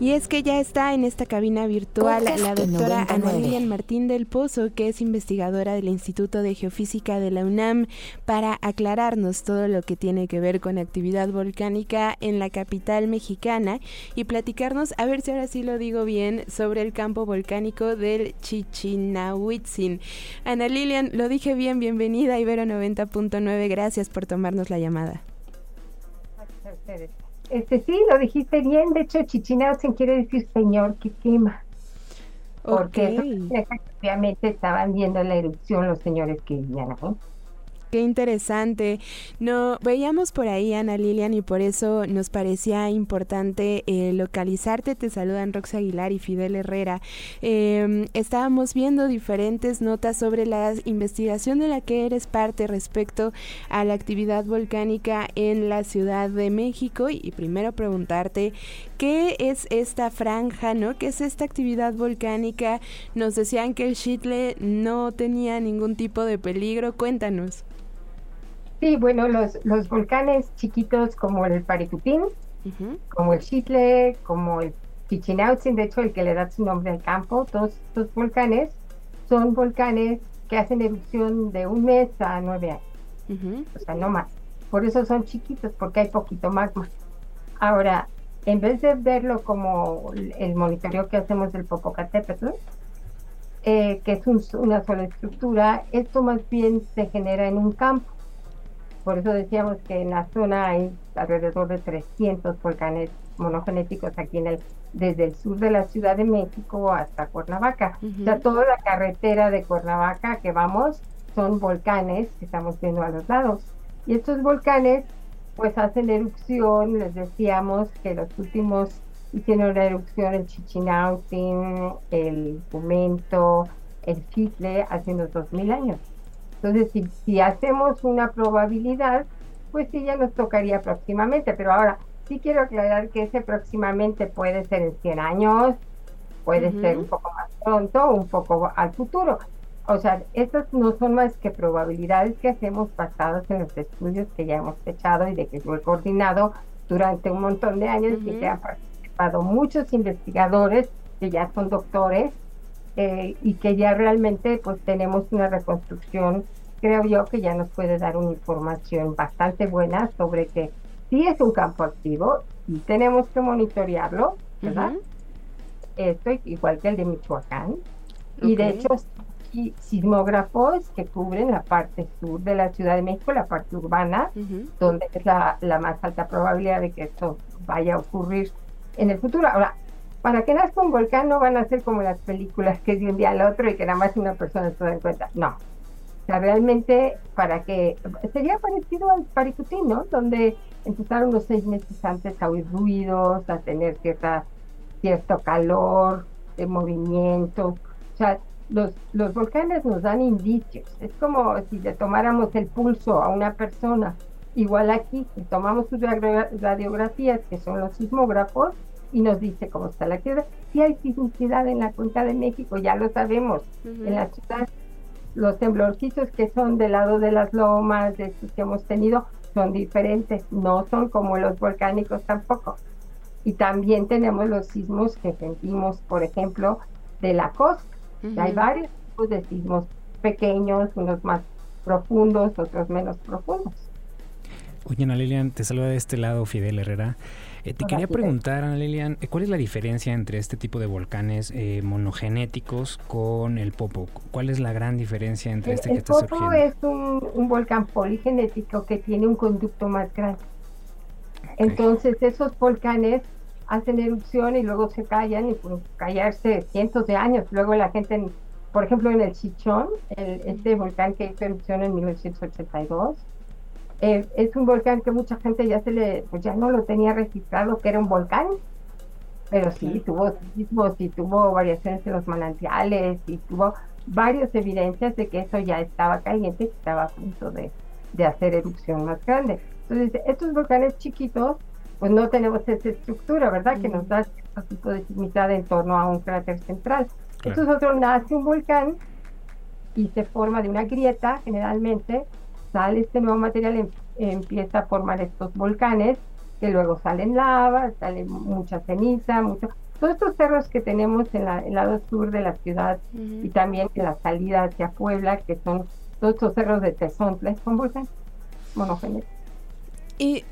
Y es que ya está en esta cabina virtual la doctora Ana Lilian Martín del Pozo, que es investigadora del Instituto de Geofísica de la UNAM, para aclararnos todo lo que tiene que ver con actividad volcánica en la capital mexicana y platicarnos, a ver si ahora sí lo digo bien, sobre el campo volcánico del Chichinahuitzin. Ana Lilian, lo dije bien, bienvenida a Ibero 90.9, gracias por tomarnos la llamada. Gracias a ustedes. Este sí, lo dijiste bien. De hecho, Chichinautzen quiere decir señor que quema. Porque obviamente estaban viendo la erupción los señores que vivían ahí. Qué interesante. No, veíamos por ahí Ana Lilian y por eso nos parecía importante eh, localizarte. Te saludan Rox Aguilar y Fidel Herrera. Em, estábamos viendo diferentes notas sobre la investigación de la que eres parte respecto a la actividad volcánica en la Ciudad de México y, primero preguntarte qué es esta franja, ¿no? ¿Qué es esta actividad volcánica? Nos decían que el Chitle no tenía ningún tipo de peligro. Cuéntanos. Sí, bueno, los, los volcanes chiquitos como el Paricutín, como el Chitle, como el Chichinautzin, de hecho el que le da su nombre al campo, todos estos volcanes son volcanes que hacen erupción de un mes a nueve años, o sea, no más. Por eso son chiquitos, porque hay poquito magma. Ahora, en vez de verlo como el monitoreo que hacemos del Popocatépetl, eh, que es una sola estructura, esto más bien se genera en un campo. Por eso decíamos que en la zona hay alrededor de 300 volcanes monogenéticos aquí en el desde el sur de la Ciudad de México hasta Cuernavaca. O sea, toda la carretera de Cuernavaca que vamos son volcanes que estamos viendo a los lados. Y estos volcanes pues hacen erupción, les decíamos que los últimos hicieron la erupción el Chichinautin, el Pumento, el Chitle hace unos 2000 años. Entonces, si, hacemos una probabilidad, pues sí, ya nos tocaría próximamente. Pero ahora, sí quiero aclarar que ese próximamente puede ser en 100 años, puede ser un poco más pronto, un poco al futuro. O sea, estas no son más que probabilidades que hacemos basadas en los estudios que ya hemos echado y de que yo he coordinado durante un montón de años y que han participado muchos investigadores que ya son doctores eh, y que ya realmente pues tenemos una reconstrucción, creo yo que ya nos puede dar una información bastante buena sobre que sí es un campo activo y tenemos que monitorearlo, ¿verdad? Esto igual que el de Michoacán. Y de hecho, sismógrafos que cubren la parte sur de la Ciudad de México, la parte urbana, donde es la, la, más alta probabilidad de que esto vaya a ocurrir en el futuro. Ahora, para que nazca un volcán no van a ser como las películas que es de un día al otro y que nada más una persona se da en cuenta. No. O sea, realmente para que sería parecido al Paricutín, ¿no? Donde empezaron los seis meses antes a oír ruidos, a tener cierta, cierto calor, de movimiento. O sea, los, los volcanes nos dan indicios. Es como si le tomáramos el pulso a una persona. Igual aquí, si tomamos sus radiografías, que son los sismógrafos, y nos dice cómo está la tierra. Si hay sismicidad en la cuenca de México, ya lo sabemos. En la ciudad, los temblorcitos que son del lado de las lomas, de estos que hemos tenido, son diferentes, no son como los volcánicos tampoco. Y también tenemos los sismos que sentimos, por ejemplo, de la costa. Hay varios tipos de sismos pequeños, unos más profundos, otros menos profundos. Oye, Ana Lilian, te saluda de este lado Fidel Herrera. Eh, te quería preguntar, Ana Lilian, eh, ¿cuál es la diferencia entre este tipo de volcanes eh, monogenéticos con el Popo? ¿Cuál es la gran diferencia entre este que está surgiendo? El Popo es un, volcán poligenético que tiene un conducto más grande. Entonces, esos volcanes hacen erupción y luego se callan y pueden callarse cientos de años. Luego la gente, por ejemplo, en el Chichón, el, este volcán que hizo erupción en 1982, eh, es un volcán que mucha gente ya se le, pues ya no lo tenía registrado que era un volcán, pero sí, tuvo sismos y tuvo variaciones en los manantiales y tuvo varias evidencias de que eso ya estaba caliente y estaba a punto de, de hacer erupción más grande. Entonces, estos volcanes chiquitos, pues no tenemos esa estructura, ¿verdad? Que nos da este tipo de sismicidad en torno a un cráter central. Claro. Entonces, otro nace un volcán y se forma de una grieta, generalmente, sale este nuevo material, em, empieza a formar estos volcanes, que luego salen lava, sale mucha ceniza, mucho, todos estos cerros que tenemos en la, el lado sur de la ciudad y también en la salida hacia Puebla, que son todos estos cerros de Tezontla, son volcanes monogénicos. Y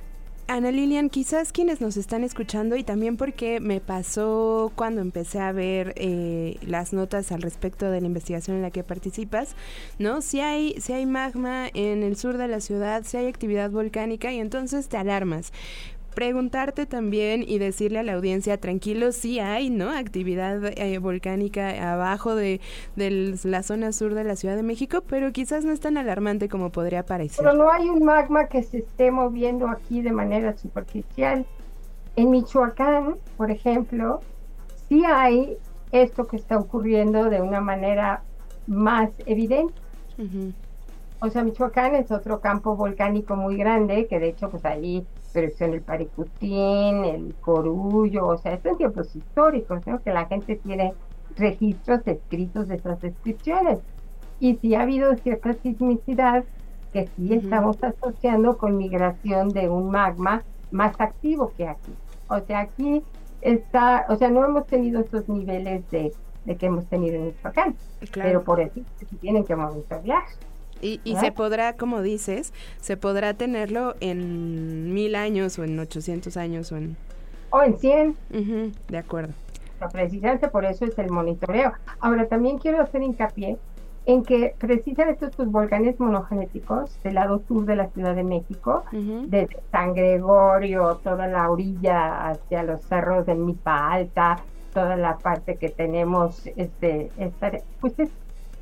Ana Lilian, quizás quienes nos están escuchando y también porque me pasó cuando empecé a ver eh, las notas al respecto de la investigación en la que participas, ¿no? Si hay, si hay magma en el sur de la ciudad, si hay actividad volcánica y entonces te alarmas preguntarte también y decirle a la audiencia, tranquilo, sí hay, ¿no? Actividad eh, volcánica abajo de, la zona sur de la Ciudad de México, pero quizás no es tan alarmante como podría parecer. Pero no hay un magma que se esté moviendo aquí de manera superficial. En Michoacán, por ejemplo, sí hay esto que está ocurriendo de una manera más evidente. O sea, Michoacán es otro campo volcánico muy grande, que de hecho, pues ahí pero en el Paricutín, el Corullo, o sea, estos tiempos históricos, ¿no? Que la gente tiene registros escritos de esas descripciones. Y sí ha habido cierta sismicidad que sí estamos asociando con migración de un magma más activo que aquí. O sea, aquí está, o sea, no hemos tenido esos niveles de, de que hemos tenido en Michoacán, pero por eso tienen que monitorear. Y, y se podrá, como dices, se podrá tenerlo en mil años o en 800 años o en... O en 100. de acuerdo. precisamente por eso es el monitoreo. Ahora, también quiero hacer hincapié en que precisamente estos volcanes monogenéticos del lado sur de la Ciudad de México, desde San Gregorio, toda la orilla hacia los cerros de Mipa Alta, toda la parte que tenemos, este, esta, pues es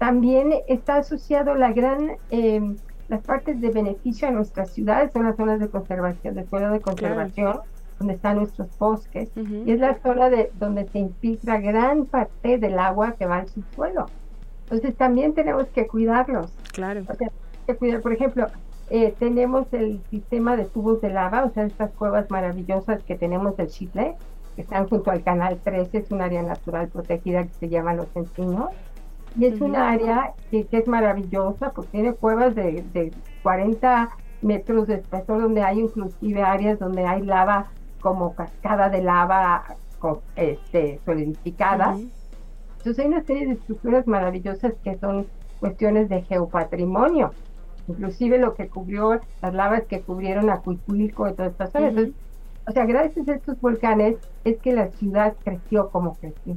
también está asociado la gran, em, las partes de beneficio a nuestras ciudades son las zonas de conservación, de suelo de conservación, donde están nuestros bosques, y es la zona de donde se infiltra gran parte del agua que va al subsuelo. Entonces también tenemos que cuidarlos. Claro. que cuidar, por ejemplo, eh, tenemos el sistema de tubos de lava, o sea, estas cuevas maravillosas que tenemos del Chile, que están junto al Canal 13, es un área natural protegida que se llama Los Encinos y es un área que, es maravillosa, porque tiene cuevas de, de 40 metros de espesor, donde hay inclusive áreas donde hay lava como cascada de lava este, solidificada. Entonces hay una serie de estructuras maravillosas que son cuestiones de geopatrimonio. Inclusive lo que cubrió, las lavas que cubrieron a Cuicuilco y todas estas zonas. o sea, gracias a estos volcanes es que la ciudad creció como creció.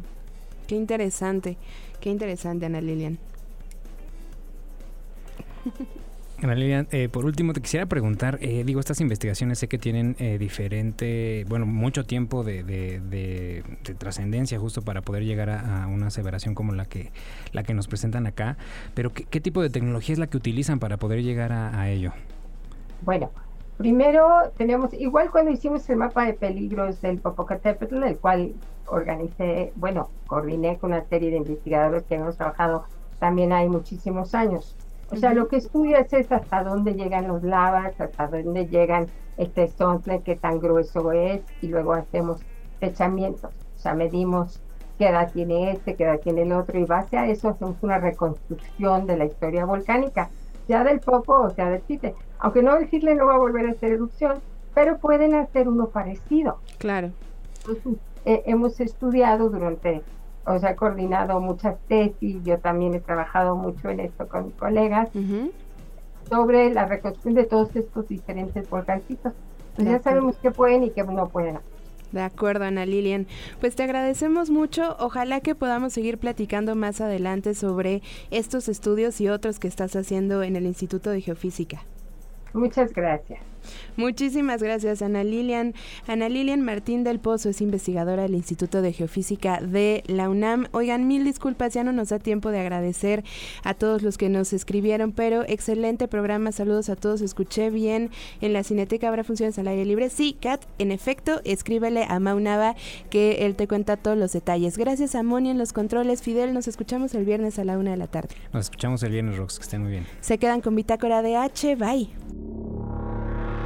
Qué interesante. Qué interesante, Ana Lilian. Ana Lilian, eh, por último te quisiera preguntar, eh, digo, estas investigaciones sé que tienen eh, diferente, bueno, mucho tiempo de, trascendencia justo para poder llegar a, una aseveración como la que, la que nos presentan acá, pero ¿qué, tipo de tecnología es la que utilizan para poder llegar a, ello? Bueno, primero tenemos, igual cuando hicimos el mapa de peligros del Popocatépetl, el cual organicé, bueno, coordiné con una serie de investigadores que hemos trabajado también hay muchísimos años. O sea, lo que estudias es hasta dónde llegan los lavas, hasta dónde llegan este sontle, qué tan grueso es, y luego hacemos fechamientos. O sea, medimos qué edad tiene este, qué edad tiene el otro, y base a eso hacemos una reconstrucción de la historia volcánica, sea del Popo o sea del Chile. Aunque no el no va a volver a hacer erupción, pero pueden hacer uno parecido. Claro. Eh, hemos estudiado durante, o sea, coordinado muchas tesis, yo también he trabajado mucho en esto con colegas, sobre la reconstrucción de todos estos diferentes volcancitos. Pues ya sabemos qué pueden y qué no pueden De acuerdo, Ana Lilian. Pues te agradecemos mucho. Ojalá que podamos seguir platicando más adelante sobre estos estudios y otros que estás haciendo en el Instituto de Geofísica. Muchas gracias. Muchísimas gracias, Ana Lilian. Ana Lilian Martín del Pozo es investigadora del Instituto de Geofísica de la UNAM. Oigan, mil disculpas, ya no nos da tiempo de agradecer a todos los que nos escribieron, pero excelente programa. Saludos a todos. Escuché bien en la Cineteca habrá funciones al aire libre. Sí, Kat, en efecto, escríbele a Maunava que él te cuenta todos los detalles. Gracias a Moni en los controles. Fidel, nos escuchamos el viernes a la una de la tarde. Nos escuchamos el viernes, Rox, que estén muy bien. Se quedan con Bitácora de H. Bye.